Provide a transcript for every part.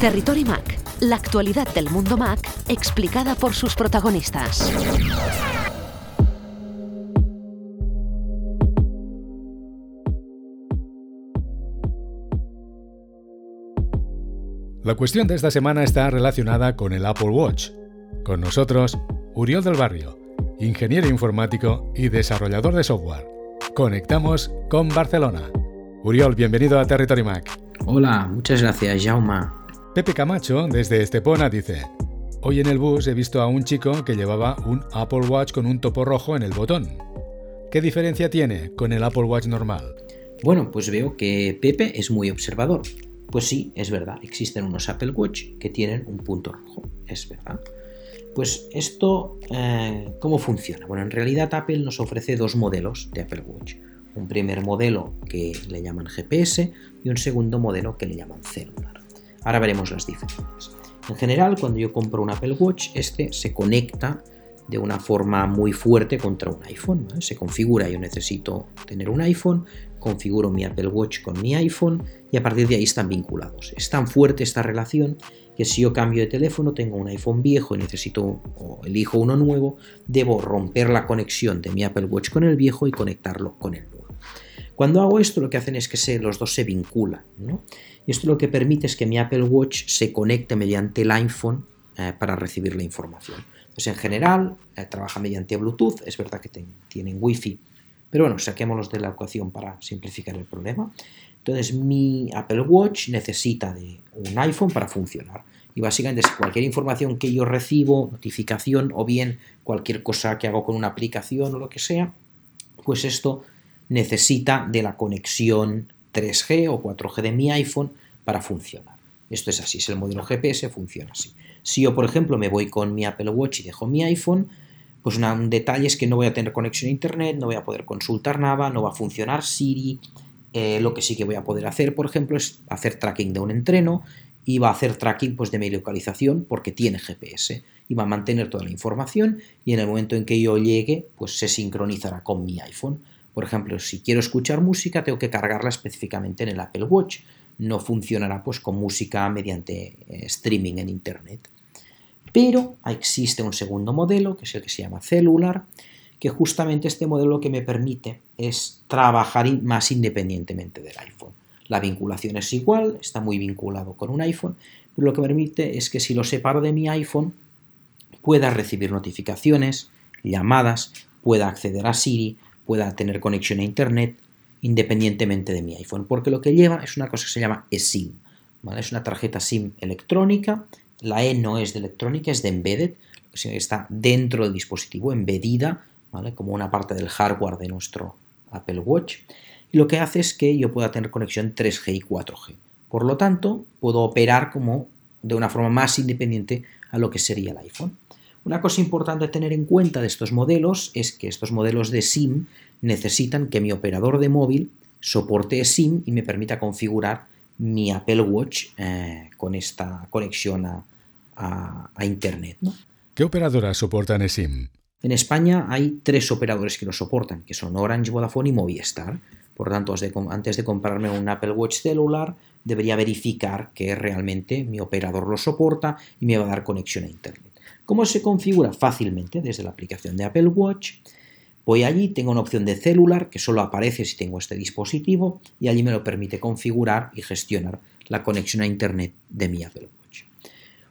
Territory Mac, la actualidad del mundo Mac explicada por sus protagonistas. La cuestión de esta semana está relacionada con el Apple Watch. Con nosotros, Uriol del Barrio, ingeniero informático y desarrollador de software. Conectamos con Barcelona. Uriol, bienvenido a Territory Mac. Hola, muchas gracias, Jauma. Pepe Camacho, desde Estepona, dice: Hoy en el bus he visto a un chico que llevaba un Apple Watch con un topo rojo en el botón. ¿Qué diferencia tiene con el Apple Watch normal? Bueno, pues veo que Pepe es muy observador. Pues sí, es verdad, existen unos Apple Watch que tienen un punto rojo, es verdad. Pues esto, eh, ¿cómo funciona? Bueno, en realidad Apple nos ofrece dos modelos de Apple Watch. Un primer modelo que le llaman GPS y un segundo modelo que le llaman celular. Ahora veremos las diferencias. En general, cuando yo compro un Apple Watch, este se conecta de una forma muy fuerte contra un iPhone. Se configura, yo necesito tener un iPhone, configuro mi Apple Watch con mi iPhone y a partir de ahí están vinculados. Es tan fuerte esta relación que si yo cambio de teléfono, tengo un iPhone viejo y necesito o elijo uno nuevo, debo romper la conexión de mi Apple Watch con el viejo y conectarlo con el nuevo. Cuando hago esto, lo que hacen es que se, los dos se vinculan. Y esto lo que permite es que mi Apple Watch se conecte mediante el iPhone eh, para recibir la información. Entonces, en general, eh, trabaja mediante Bluetooth, es verdad que tienen Wi-Fi, pero bueno, saquémoslos de la ecuación para simplificar el problema. Entonces mi Apple Watch necesita de un iPhone para funcionar. Y básicamente cualquier información que yo recibo, notificación o bien cualquier cosa que hago con una aplicación o lo que sea, pues esto necesita de la conexión 3G o 4G de mi iPhone para funcionar. Esto es así, es el modelo GPS, funciona así. Si yo, por ejemplo, me voy con mi Apple Watch y dejo mi iPhone, pues un detalle es que no voy a tener conexión a internet, no voy a poder consultar nada, no va a funcionar Siri. Eh, lo que sí que voy a poder hacer, por ejemplo, es hacer tracking de un entreno y va a hacer tracking pues, de mi localización porque tiene GPS y va a mantener toda la información y en el momento en que yo llegue, pues se sincronizará con mi iPhone. Por ejemplo, si quiero escuchar música, tengo que cargarla específicamente en el Apple Watch. No funcionará pues con música mediante eh, streaming en internet. Pero existe un segundo modelo, que es el que se llama celular, que justamente este modelo lo que me permite es trabajar más independientemente del iPhone. La vinculación es igual, está muy vinculado con un iPhone, pero lo que permite es que si lo separo de mi iPhone, pueda recibir notificaciones, llamadas, pueda acceder a Siri, pueda tener conexión a Internet independientemente de mi iPhone, porque lo que lleva es una cosa que se llama eSIM, ¿vale? es una tarjeta SIM electrónica la E no es de electrónica, es de embedded, está dentro del dispositivo, embedida, ¿vale? como una parte del hardware de nuestro Apple Watch. Y lo que hace es que yo pueda tener conexión 3G y 4G. Por lo tanto, puedo operar como de una forma más independiente a lo que sería el iPhone. Una cosa importante a tener en cuenta de estos modelos es que estos modelos de SIM necesitan que mi operador de móvil soporte SIM y me permita configurar mi Apple Watch eh, con esta conexión a, Internet. ¿Qué operadoras soportan eSIM? En España hay tres operadores que lo soportan, que son Orange, Vodafone y Movistar. Por tanto, antes de comprarme un Apple Watch celular, debería verificar que realmente mi operador lo soporta y me va a dar conexión a Internet. ¿Cómo se configura? Fácilmente desde la aplicación de Apple Watch Voy allí, tengo una opción de celular que solo aparece si tengo este dispositivo y allí me lo permite configurar y gestionar la conexión a Internet de mi Apple Watch.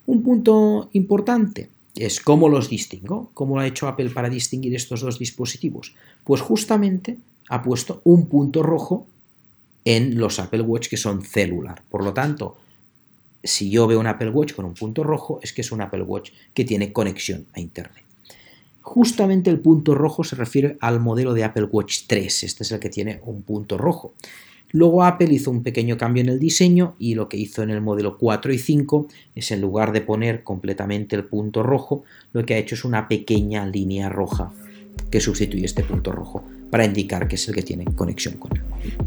Un punto importante es cómo los distingo, cómo lo ha hecho Apple para distinguir estos dos dispositivos. Pues justamente ha puesto un punto rojo en los Apple Watch que son celular. Por lo tanto, si yo veo un Apple Watch con un punto rojo, es que es un Apple Watch que tiene conexión a Internet. Justamente el punto rojo se refiere al modelo de Apple Watch 3, este es el que tiene un punto rojo. Luego Apple hizo un pequeño cambio en el diseño y lo que hizo en el modelo 4 y 5 es en lugar de poner completamente el punto rojo, lo que ha hecho es una pequeña línea roja que sustituye este punto rojo para indicar que es el que tiene conexión con el móvil.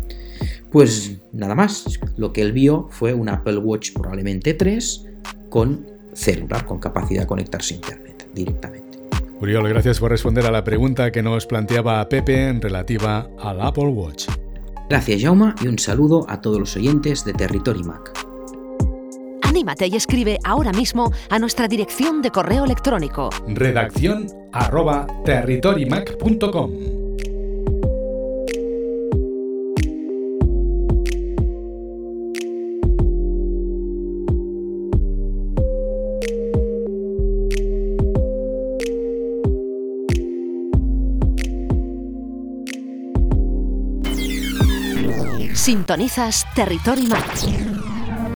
Pues nada más, lo que él vio fue un Apple Watch probablemente 3 con celular, con capacidad de conectarse a Internet directamente. Uriol, gracias por responder a la pregunta que nos planteaba Pepe en relativa al Apple Watch. Gracias, Jauma, y un saludo a todos los oyentes de Territory Mac Anímate y escribe ahora mismo a nuestra dirección de correo electrónico. Redacción arroba territorymac.com. Sintonizas Territory Mac.